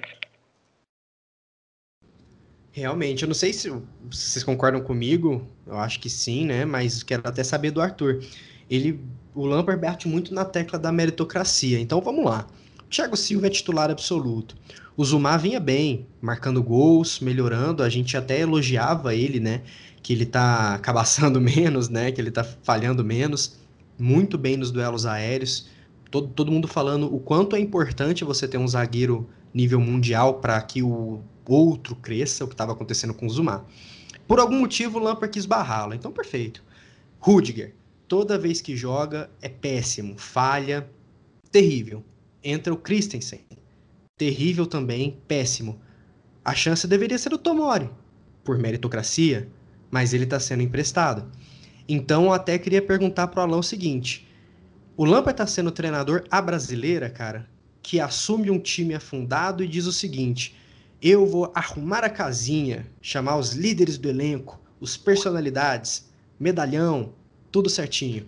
Realmente, eu não sei se, se vocês concordam comigo, eu acho que sim, né? Mas quero até saber do Arthur. Ele, o Lampard bate muito na tecla da meritocracia. Então vamos lá. Thiago Silva é titular absoluto. O Zumar vinha bem, marcando gols, melhorando. A gente até elogiava ele, né? Que ele tá cabaçando menos, né? Que ele tá falhando menos muito bem nos duelos aéreos. Todo, todo mundo falando o quanto é importante você ter um zagueiro nível mundial para que o outro cresça, o que estava acontecendo com o Zuma. Por algum motivo, o Lampard quis barrá-lo, então perfeito. Rudiger, toda vez que joga, é péssimo, falha, terrível. Entra o Christensen, terrível também, péssimo. A chance deveria ser o Tomori, por meritocracia, mas ele está sendo emprestado. Então, eu até queria perguntar pro Alão o seguinte: o Lampard tá sendo treinador a brasileira, cara, que assume um time afundado e diz o seguinte: eu vou arrumar a casinha, chamar os líderes do elenco, os personalidades, medalhão, tudo certinho.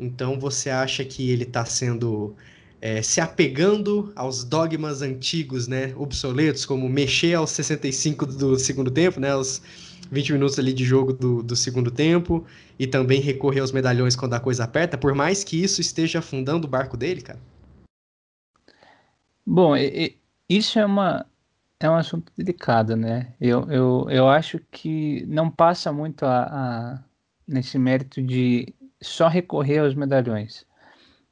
Então você acha que ele está sendo é, se apegando aos dogmas antigos, né, obsoletos, como mexer aos 65 do segundo tempo, né, aos 20 minutos ali de jogo do, do segundo tempo e também recorrer aos medalhões quando a coisa aperta, por mais que isso esteja afundando o barco dele, cara? Bom, isso é uma é um assunto delicado, né? Eu, eu, eu acho que não passa muito a, a nesse mérito de só recorrer aos medalhões.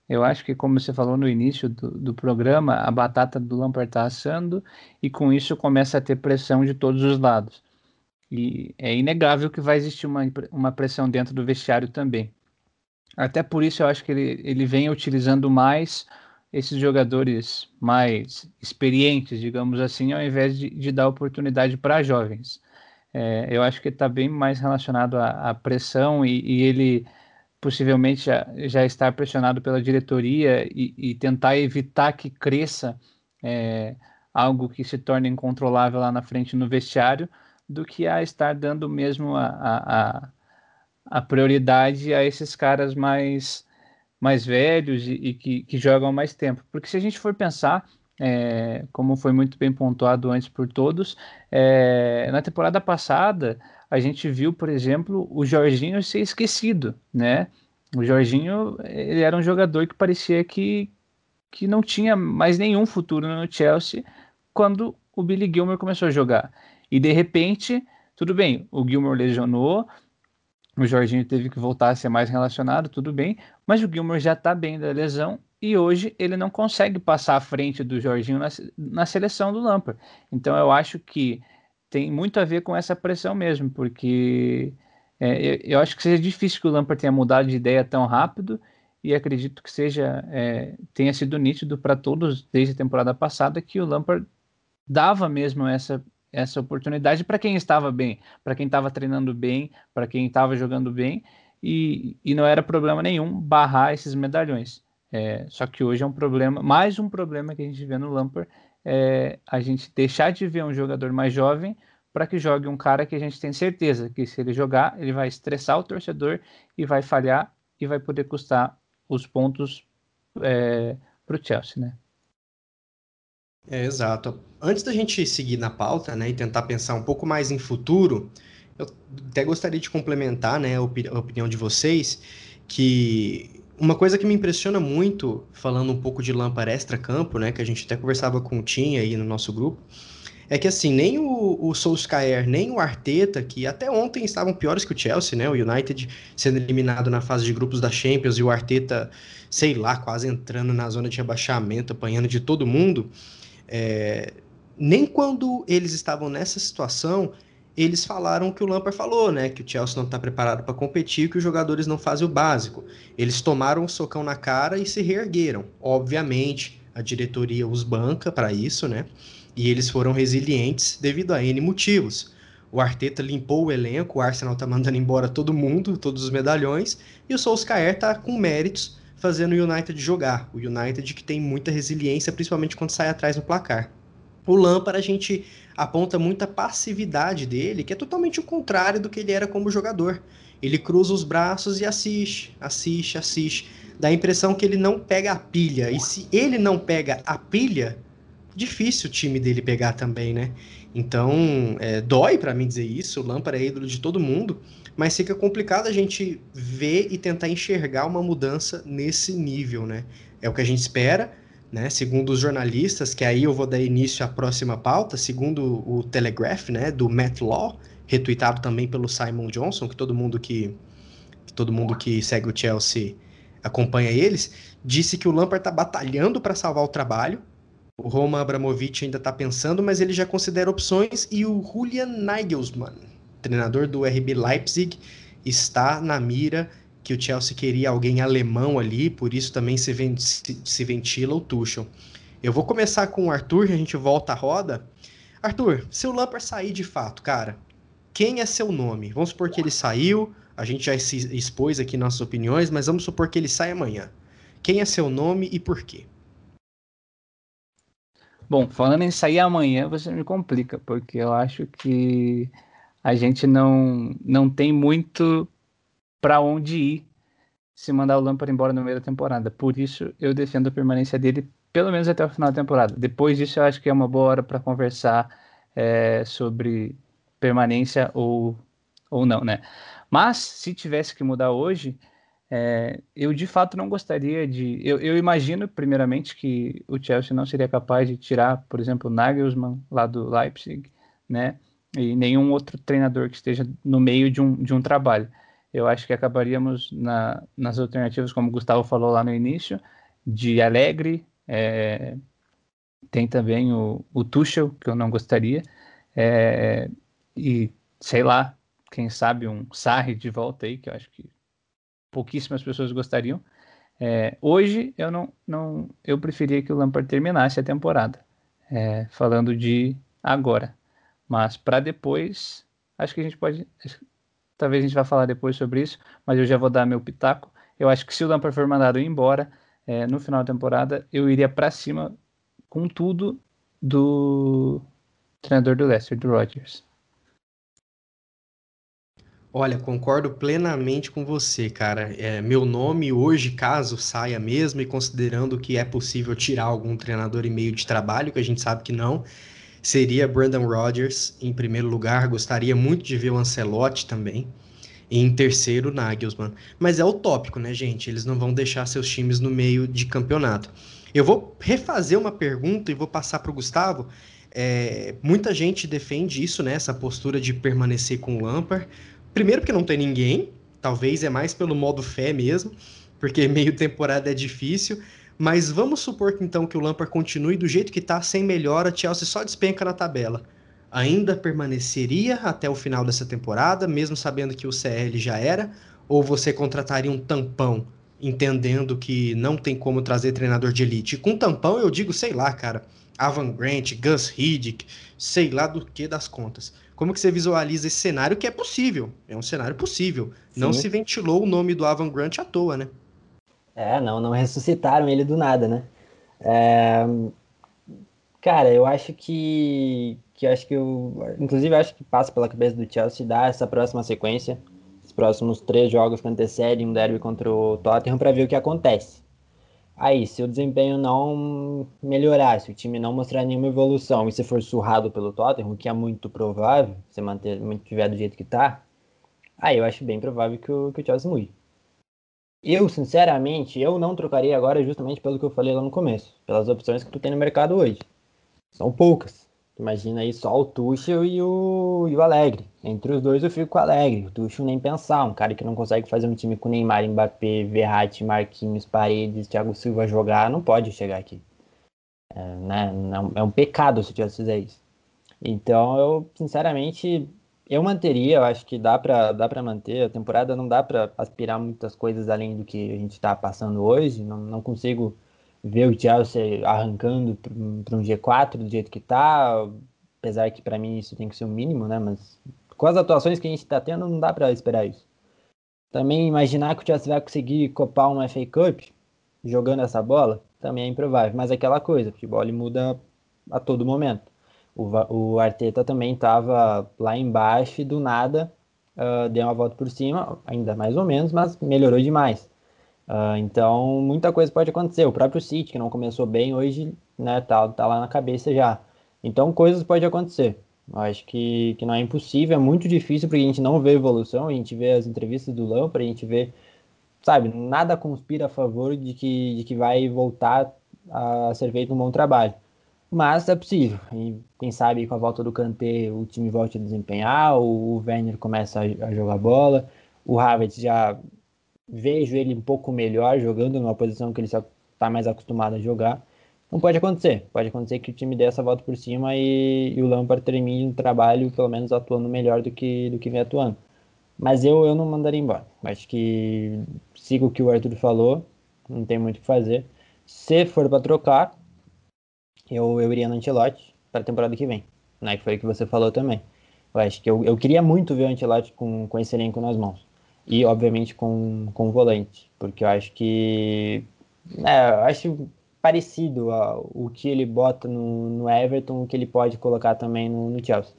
Eu acho que, como você falou no início do, do programa, a batata do Lampard está assando e com isso começa a ter pressão de todos os lados. E é inegável que vai existir uma, uma pressão dentro do vestiário também. Até por isso eu acho que ele, ele vem utilizando mais esses jogadores mais experientes, digamos assim, ao invés de, de dar oportunidade para jovens. É, eu acho que está bem mais relacionado à, à pressão e, e, ele possivelmente já, já está pressionado pela diretoria e, e tentar evitar que cresça é, algo que se torne incontrolável lá na frente no vestiário, do que a estar dando mesmo a, a, a prioridade a esses caras mais, mais velhos e, e que, que, jogam mais tempo. Porque se a gente for pensar, é, como foi muito bem pontuado antes por todos, é, na temporada passada a gente viu, por exemplo, o Jorginho ser esquecido, né? O Jorginho ele era um jogador que parecia que, que não tinha mais nenhum futuro no Chelsea quando o Billy Gilmer começou a jogar. E de repente, tudo bem, o Gilmore lesionou, o Jorginho teve que voltar a ser mais relacionado, tudo bem, mas o Gilmore já está bem da lesão e hoje ele não consegue passar à frente do Jorginho na, na seleção do Lampard. Então eu acho que tem muito a ver com essa pressão mesmo, porque é, eu, eu, acho que seja difícil que o Lampard tenha mudado de ideia tão rápido e acredito que seja é, tenha sido nítido para todos desde a temporada passada que o Lampard dava mesmo essa essa oportunidade para quem estava bem, para quem estava treinando bem, para quem estava jogando bem e, e não era problema nenhum barrar esses medalhões. É, só que hoje é um problema, mais um problema que a gente vê no Lampard é a gente deixar de ver um jogador mais jovem para que jogue um cara que a gente tem certeza que se ele jogar, ele vai estressar o torcedor e vai falhar e vai poder custar os pontos é, para o Chelsea, né? É, exato. Antes da gente seguir na pauta, né, e tentar pensar um pouco mais em futuro, eu até gostaria de complementar, né, a, opi a opinião de vocês, que uma coisa que me impressiona muito, falando um pouco de Lampard extra-campo, né, que a gente até conversava com o Tim aí no nosso grupo, é que assim, nem o, o Solskjaer, nem o Arteta, que até ontem estavam piores que o Chelsea, né? O United sendo eliminado na fase de grupos da Champions e o Arteta, sei lá, quase entrando na zona de rebaixamento, apanhando de todo mundo. É... Nem quando eles estavam nessa situação, eles falaram que o Lampard falou, né? Que o Chelsea não está preparado para competir, que os jogadores não fazem o básico. Eles tomaram um socão na cara e se reergueram. Obviamente, a diretoria os banca para isso, né? E eles foram resilientes devido a N motivos. O Arteta limpou o elenco, o Arsenal tá mandando embora todo mundo, todos os medalhões, e o Solskjaer tá com méritos fazendo o United jogar. O United que tem muita resiliência, principalmente quando sai atrás no placar. O Lampard a gente aponta muita passividade dele, que é totalmente o contrário do que ele era como jogador. Ele cruza os braços e assiste, assiste, assiste. Dá a impressão que ele não pega a pilha. E se ele não pega a pilha, difícil o time dele pegar também, né? Então, é, dói para mim dizer isso, o Lampard é ídolo de todo mundo, mas fica complicado a gente ver e tentar enxergar uma mudança nesse nível, né? É o que a gente espera, né? Segundo os jornalistas, que aí eu vou dar início à próxima pauta, segundo o Telegraph, né, do Matt Law, retuitado também pelo Simon Johnson, que todo mundo que, que todo mundo que segue o Chelsea acompanha eles, disse que o Lampard está batalhando para salvar o trabalho, o Roman Abramovich ainda está pensando, mas ele já considera opções e o Julian Nagelsmann, treinador do RB Leipzig, está na mira que o Chelsea queria alguém alemão ali, por isso também se, se, se ventila o Tuchel. Eu vou começar com o Arthur, a gente volta à roda. Arthur, se o Lampard sair de fato, cara, quem é seu nome? Vamos supor que ele saiu, a gente já se expôs aqui nossas opiniões, mas vamos supor que ele sai amanhã. Quem é seu nome e por quê? Bom, falando em sair amanhã, você me complica, porque eu acho que a gente não, não tem muito para onde ir se mandar o Lampard embora no meio da temporada. Por isso, eu defendo a permanência dele pelo menos até o final da temporada. Depois disso, eu acho que é uma boa hora para conversar é, sobre permanência ou, ou não, né? Mas, se tivesse que mudar hoje, é, eu de fato não gostaria de. Eu, eu, imagino, primeiramente, que o Chelsea não seria capaz de tirar, por exemplo, Nagelsmann lá do Leipzig, né? E nenhum outro treinador que esteja no meio de um, de um trabalho. Eu acho que acabaríamos na, nas alternativas, como o Gustavo falou lá no início, de Alegre, é, tem também o, o Tuchel, que eu não gostaria, é, e sei lá, quem sabe um Sarri de volta aí, que eu acho que pouquíssimas pessoas gostariam. É, hoje eu não, não, eu preferia que o Lampard terminasse a temporada, é, falando de agora. Mas para depois, acho que a gente pode, talvez a gente vá falar depois sobre isso, mas eu já vou dar meu pitaco. Eu acho que se o Lampard for mandado embora é, no final da temporada, eu iria para cima com tudo do treinador do Leicester, do Rodgers. Olha, concordo plenamente com você, cara. É, meu nome hoje, caso saia mesmo, e considerando que é possível tirar algum treinador e meio de trabalho, que a gente sabe que não, seria Brandon Rodgers em primeiro lugar. Gostaria muito de ver o Ancelotti também. E em terceiro, Nagelsmann. Mas é utópico, né, gente? Eles não vão deixar seus times no meio de campeonato. Eu vou refazer uma pergunta e vou passar para o Gustavo. É, muita gente defende isso, né? Essa postura de permanecer com o Lampard. Primeiro porque não tem ninguém, talvez é mais pelo modo fé mesmo, porque meio temporada é difícil. Mas vamos supor que então que o Lampard continue do jeito que está, sem melhora, Chelsea só despenca na tabela. ainda permaneceria até o final dessa temporada, mesmo sabendo que o CL já era? Ou você contrataria um tampão, entendendo que não tem como trazer treinador de elite? Com tampão, eu digo, sei lá, cara, Avan Grant, Gus Hiddink, sei lá do que das contas. Como que você visualiza esse cenário que é possível? É um cenário possível. Sim. Não se ventilou o nome do Avan Grant à toa, né? É, não, não ressuscitaram ele do nada, né? É... Cara, eu acho que, que acho que eu, inclusive acho que passa pela cabeça do Chelsea dar essa próxima sequência, os próximos três jogos que antecedem um derby contra o Tottenham para ver o que acontece. Aí, se o desempenho não melhorar, se o time não mostrar nenhuma evolução e se for surrado pelo Tottenham, o que é muito provável, se manter, mantiver do jeito que tá, aí eu acho bem provável que o, que o Chelsea mude. Eu, sinceramente, eu não trocaria agora justamente pelo que eu falei lá no começo, pelas opções que tu tem no mercado hoje. São poucas. Imagina aí só o Tuchel e o, e o Alegre. Entre os dois eu fico com o Alegre. O Tuchel nem pensar. Um cara que não consegue fazer um time com Neymar, Mbappé, Verratti, Marquinhos, Paredes, Thiago Silva jogar, não pode chegar aqui. É, né? é um pecado se o Chelsea fizer isso. Então eu, sinceramente, eu manteria. Eu acho que dá para dá pra manter. A temporada não dá para aspirar muitas coisas além do que a gente está passando hoje. Não, não consigo ver o Chelsea arrancando para um G4 do jeito que está, apesar que para mim isso tem que ser o mínimo, né? Mas com as atuações que a gente está tendo, não dá para esperar isso. Também imaginar que o Chelsea vai conseguir copar uma FA Cup jogando essa bola, também é improvável. Mas é aquela coisa, futebol ele muda a todo momento. O, o Arteta também estava lá embaixo e do nada uh, deu uma volta por cima, ainda mais ou menos, mas melhorou demais. Uh, então, muita coisa pode acontecer. O próprio City, que não começou bem, hoje né, tá, tá lá na cabeça já. Então, coisas podem acontecer. Eu acho que, que não é impossível, é muito difícil porque a gente não vê evolução, a gente vê as entrevistas do Lampard, a gente vê, sabe, nada conspira a favor de que, de que vai voltar a ser feito um bom trabalho. Mas é possível. E quem sabe com a volta do Kanté o time volte a desempenhar, o Werner começa a, jogar bola, o Havertz já vejo ele um pouco melhor jogando numa posição que ele está mais acostumado a jogar. Não pode acontecer. Pode acontecer que o time dê essa volta por cima e, e o Lampard termine o trabalho, pelo menos atuando melhor do que, do que vem atuando. Mas eu, eu não mandaria embora. Acho que sigo o que o Arthur falou, não tem muito o que fazer. Se for para trocar, eu, eu iria no Antelote para a temporada que vem. Né, que foi o que você falou também. Eu acho que eu, eu queria muito ver o Antelote com, com esse elenco nas mãos e obviamente com, com volante, porque eu acho que é, eu acho parecido o que ele bota no, no, Everton, o que ele pode colocar também no, no, Chelsea,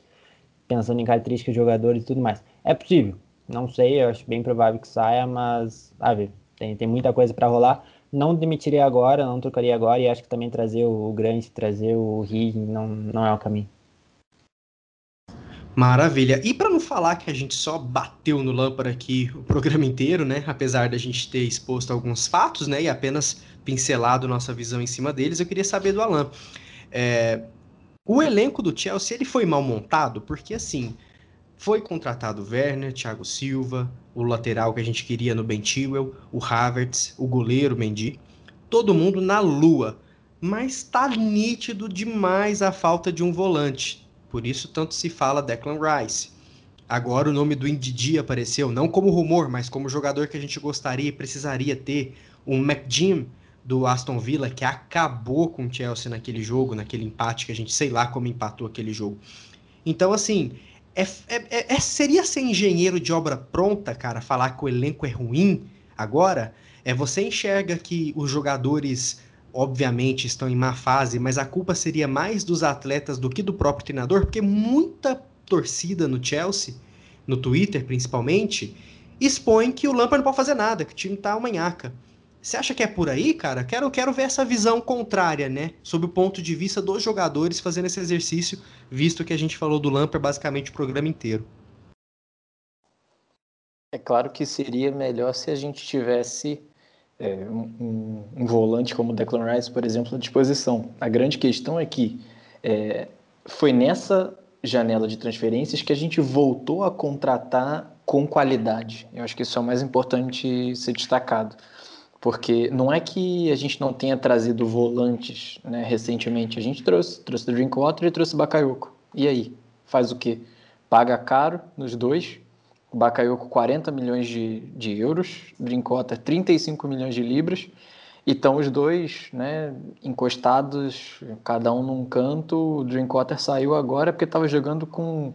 pensando em características de jogadores e tudo mais. É possível, não sei, eu acho bem provável que saia, mas ver, tem, tem muita coisa para rolar. Não demitiria agora, não trocaria agora, e acho que também trazer o Grande, trazer o Rig não, não é o caminho. Maravilha. E para não falar que a gente só bateu no Lâmpada aqui o programa inteiro, né? Apesar da gente ter exposto alguns fatos, né? E apenas pincelado nossa visão em cima deles, eu queria saber do Alan. É, o elenco do Chelsea ele foi mal montado porque assim foi contratado Werner, Thiago Silva, o lateral que a gente queria no Ben Chilwell, o Havertz, o goleiro Mendy, todo mundo na lua. Mas tá nítido demais a falta de um volante por isso tanto se fala Declan Rice. Agora o nome do Indidi apareceu, não como rumor, mas como jogador que a gente gostaria e precisaria ter. Um McJim do Aston Villa que acabou com o Chelsea naquele jogo, naquele empate que a gente sei lá como empatou aquele jogo. Então, assim, é, é, é, seria ser engenheiro de obra pronta, cara, falar que o elenco é ruim agora? É você enxerga que os jogadores obviamente estão em má fase, mas a culpa seria mais dos atletas do que do próprio treinador, porque muita torcida no Chelsea, no Twitter principalmente, expõe que o Lampard não pode fazer nada, que o time tá uma nhaca. Você acha que é por aí, cara? Quero, quero ver essa visão contrária, né? Sob o ponto de vista dos jogadores fazendo esse exercício, visto que a gente falou do Lampard basicamente o programa inteiro. É claro que seria melhor se a gente tivesse é, um, um, volante como o Declan Rice, por exemplo, à disposição. A grande questão é que é, foi nessa janela de transferências que a gente voltou a contratar com qualidade. Eu acho que isso é o mais importante ser destacado. Porque não é que a gente não tenha trazido volantes né, recentemente. A gente trouxe, trouxe o Drinkwater e trouxe o Bakayoko. E aí? faz o quê? Paga caro nos dois. Bakayoko 40 milhões de, de euros, Drinkwater 35 milhões de libras. E estão os dois né, encostados, cada um num canto. O Drinkwater saiu agora porque estava jogando com,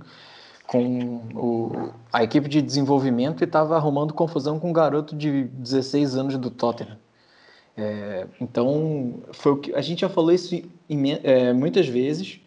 com o, a equipe de desenvolvimento e estava arrumando confusão com um garoto de 16 anos do Tottenham. É, então, foi o que a gente já falou isso é, muitas vezes,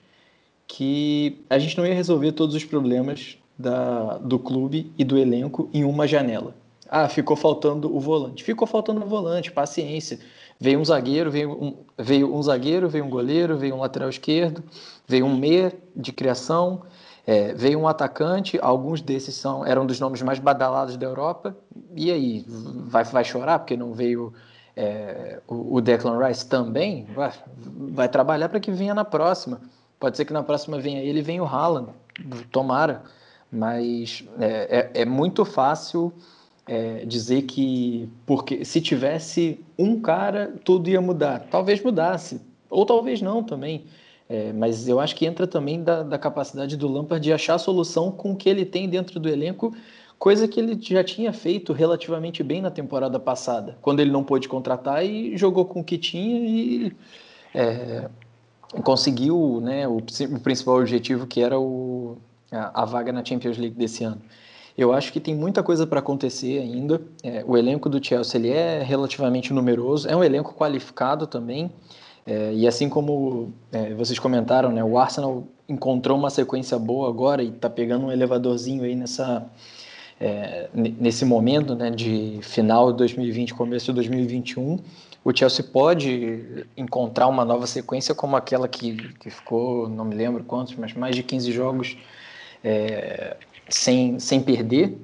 que a gente não ia resolver todos os problemas da, do clube e do elenco em uma janela. Ah, ficou faltando o volante. Ficou faltando o volante, paciência. Veio um zagueiro, veio um, veio um zagueiro, veio um goleiro, veio um lateral esquerdo, veio um meia de criação, é, veio um atacante. Alguns desses são eram dos nomes mais badalados da Europa. E aí, vai, vai chorar porque não veio é, o, o, Declan Rice também vai, vai trabalhar para que venha na próxima. Pode ser que na próxima venha ele e venha o Haaland, tomara. Mas é, é, é muito fácil é, dizer que porque se tivesse um cara tudo ia mudar. Talvez mudasse, ou talvez não também. É, mas eu acho que entra também da, da, capacidade do Lampard de achar a solução com o que ele tem dentro do elenco coisa que ele já tinha feito relativamente bem na temporada passada, quando ele não pôde contratar e jogou com o que tinha e é, conseguiu né, o, o, principal objetivo que era o, a, a, vaga na Champions League desse ano. Eu acho que tem muita coisa para acontecer ainda. É, o elenco do Chelsea ele é relativamente numeroso, é um elenco qualificado também. É, e assim como é, vocês comentaram, né, o Arsenal encontrou uma sequência boa agora e está pegando um elevadorzinho aí nessa, é, nesse momento né, de final de 2020, começo de 2021, o Chelsea pode encontrar uma nova sequência como aquela que, que ficou, não me lembro quantos, mas mais de 15 jogos é, sem, sem perder,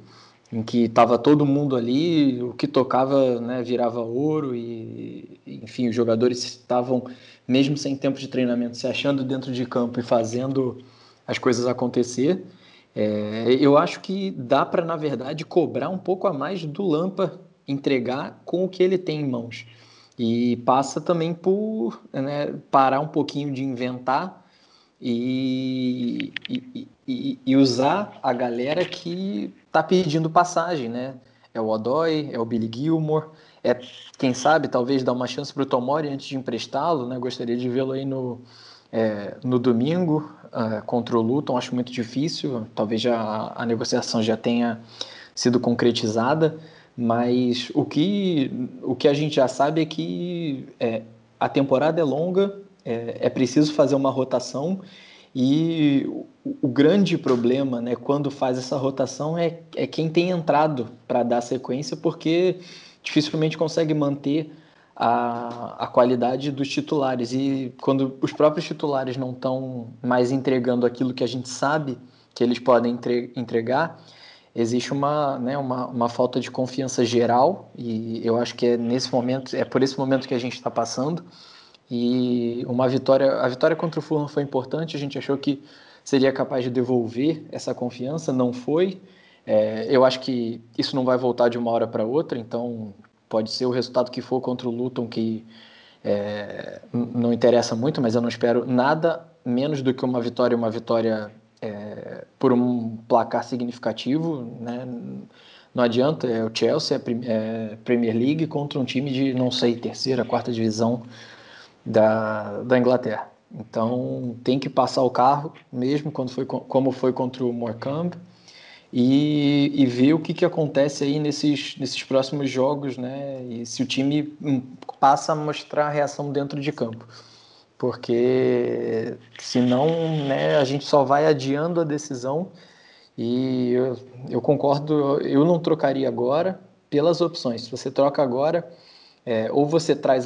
em que estava todo mundo ali, o que tocava né, virava ouro e, enfim, os jogadores estavam, mesmo sem tempo de treinamento, se achando dentro de campo e fazendo as coisas acontecer. É, eu acho que dá para, na verdade, cobrar um pouco a mais do Lampa entregar com o que ele tem em mãos. E passa também por né, parar um pouquinho de inventar e, e, e, usar a galera que está pedindo passagem, né? É o Odoi, é o Billy Gilmore, é, quem sabe, talvez dar uma chance para o Tomori antes de emprestá-lo, né? Gostaria de vê-lo aí no, é, no domingo uh, contra o Luton, acho muito difícil. Talvez já a negociação já tenha sido concretizada, mas o que, o que a gente já sabe é que é, a temporada é longa, é, é preciso fazer uma rotação e o, o, grande problema, né, quando faz essa rotação, é, é quem tem entrado para dar sequência, porque dificilmente consegue manter a, a qualidade dos titulares. E quando os próprios titulares não estão mais entregando aquilo que a gente sabe que eles podem entre, entregar, existe uma, né, uma, uma falta de confiança geral e eu acho que é nesse momento, é por esse momento que a gente está passando. E uma vitória, a vitória contra o Fulham foi importante, a gente achou que seria capaz de devolver essa confiança, não foi. É, eu acho que isso não vai voltar de uma hora para outra, então Pode ser o resultado que for contra o Luton, que é, não interessa muito, mas eu não espero nada menos do que uma vitória, uma vitória é, por um placar significativo, né? Não adianta, é o Chelsea, é, é Premier League contra um time de, não sei, terceira, quarta divisão da, da Inglaterra. Então tem que passar o carro, mesmo quando foi, como foi contra o Morecambe e, e ver o que, que acontece aí nesses, nesses próximos jogos, né? E se o time hum, passa a mostrar a reação dentro de campo. Porque senão né, a gente só vai adiando a decisão e eu, eu concordo, eu não trocaria agora pelas opções. Se você troca agora, é, ou você traz,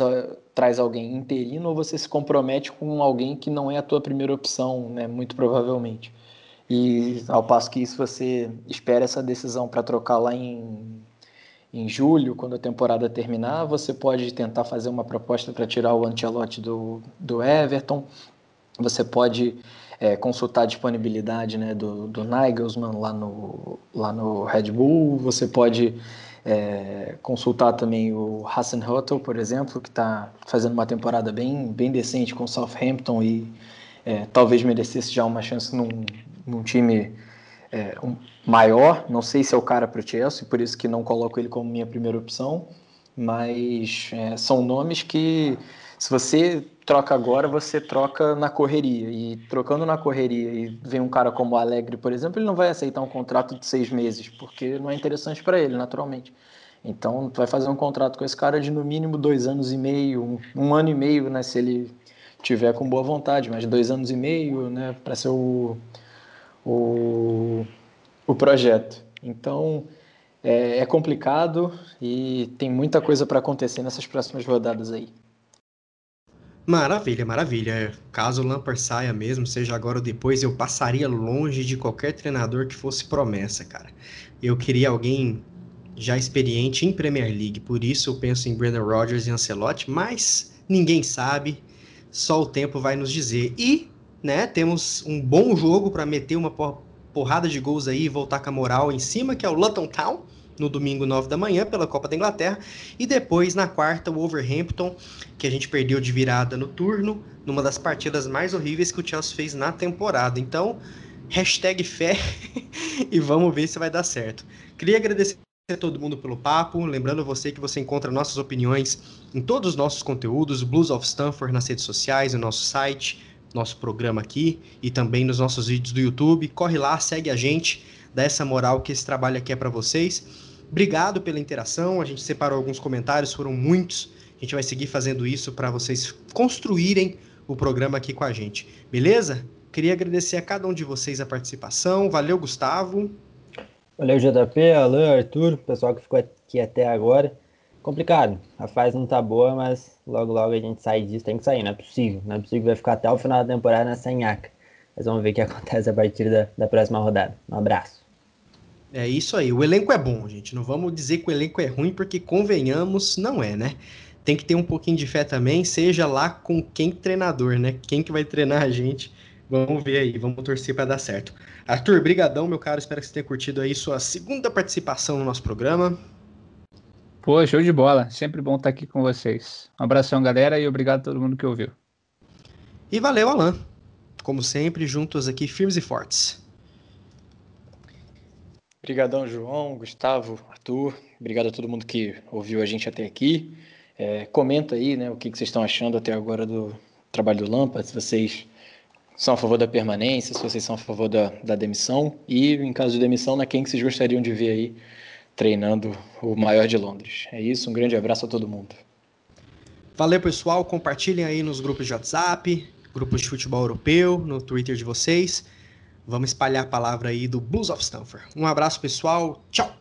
traz alguém interino ou você se compromete com alguém que não é a tua primeira opção, né, muito provavelmente. E ao passo que isso você espera essa decisão para trocar lá em, em julho, quando a temporada terminar, você pode tentar fazer uma proposta para tirar o Ancelotti do, do Everton, você pode é, consultar a disponibilidade né, do, do Nigelsmann lá no, lá no Red Bull, você pode é, consultar também o Hassan Huttel, por exemplo, que está fazendo uma temporada bem, bem decente com o Southampton e é, talvez merecesse já uma chance num, um time é, um, maior. Não sei se é o cara para o Chelsea, por isso que não coloco ele como minha primeira opção. Mas é, são nomes que, se você troca agora, você troca na correria. E trocando na correria e vem um cara como o Alegre, por exemplo, ele não vai aceitar um contrato de seis meses, porque não é interessante para ele, naturalmente. Então, tu vai fazer um contrato com esse cara de no mínimo dois anos e meio, um, um ano e meio, né? Se ele tiver com boa vontade, mas dois anos e meio, né? Para ser o, o, o projeto. Então, é, é complicado e tem muita coisa para acontecer nessas próximas rodadas aí. Maravilha, maravilha. Caso o Lampard saia mesmo, seja agora ou depois, eu passaria longe de qualquer treinador que fosse promessa, cara. Eu queria alguém já experiente em Premier League. Por isso eu penso em Brendan Rodgers e Ancelotti, mas ninguém sabe, só o tempo vai nos dizer. E, né, temos um bom jogo para meter uma porrada de gols aí e voltar com a moral em cima, que é o Luton Town, no domingo 9 da manhã pela Copa da Inglaterra, e depois na quarta o Wolverhampton, que a gente perdeu de virada no turno, numa das partidas mais horríveis que o Chelsea fez na temporada. Então, hashtag fé e vamos ver se vai dar certo. Queria agradecer a todo mundo pelo papo. Lembrando você que você encontra nossas opiniões em todos os nossos conteúdos, Blues of Stanford nas redes sociais, no nosso site, nosso programa aqui e também nos nossos vídeos do YouTube. Corre lá, segue a gente, dá essa moral que esse trabalho aqui é para vocês. Obrigado pela interação. A gente separou alguns comentários, foram muitos. A gente vai seguir fazendo isso para vocês construírem o programa aqui com a gente. Beleza? Queria agradecer a cada um de vocês a participação. Valeu, Gustavo. Valeu, JP, Alan, Arthur, pessoal que ficou aqui até agora. Complicado, a fase não tá boa, mas logo logo a gente sai disso, tem que sair, não é possível. Não é possível vai ficar até o final da temporada nessa nhaca. Mas vamos ver o que acontece a partir da, da próxima rodada. Um abraço. É isso aí, o elenco é bom, gente. Não vamos dizer que o elenco é ruim, porque convenhamos, não é, né? Tem que ter um pouquinho de fé também, seja lá com quem treinador, né? Quem que vai treinar a gente. Vamos ver aí, vamos torcer para dar certo. Arthur, brigadão, meu caro. Espero que você tenha curtido aí sua segunda participação no nosso programa. Pô, show de bola. Sempre bom estar aqui com vocês. Um abração, galera, e obrigado a todo mundo que ouviu. E valeu, Alan. Como sempre, juntos aqui, firmes e fortes. Obrigadão, João, Gustavo, Arthur. Obrigado a todo mundo que ouviu a gente até aqui. É, comenta aí né, o que, que vocês estão achando até agora do trabalho do Lampa, se vocês são a favor da permanência, se vocês são a favor da, da demissão e, em caso de demissão, na quem que vocês gostariam de ver aí treinando o maior de Londres. É isso, um grande abraço a todo mundo. Valeu, pessoal. Compartilhem aí nos grupos de WhatsApp, grupos de futebol europeu, no Twitter de vocês. Vamos espalhar a palavra aí do Blues of Stanford. Um abraço, pessoal. Tchau.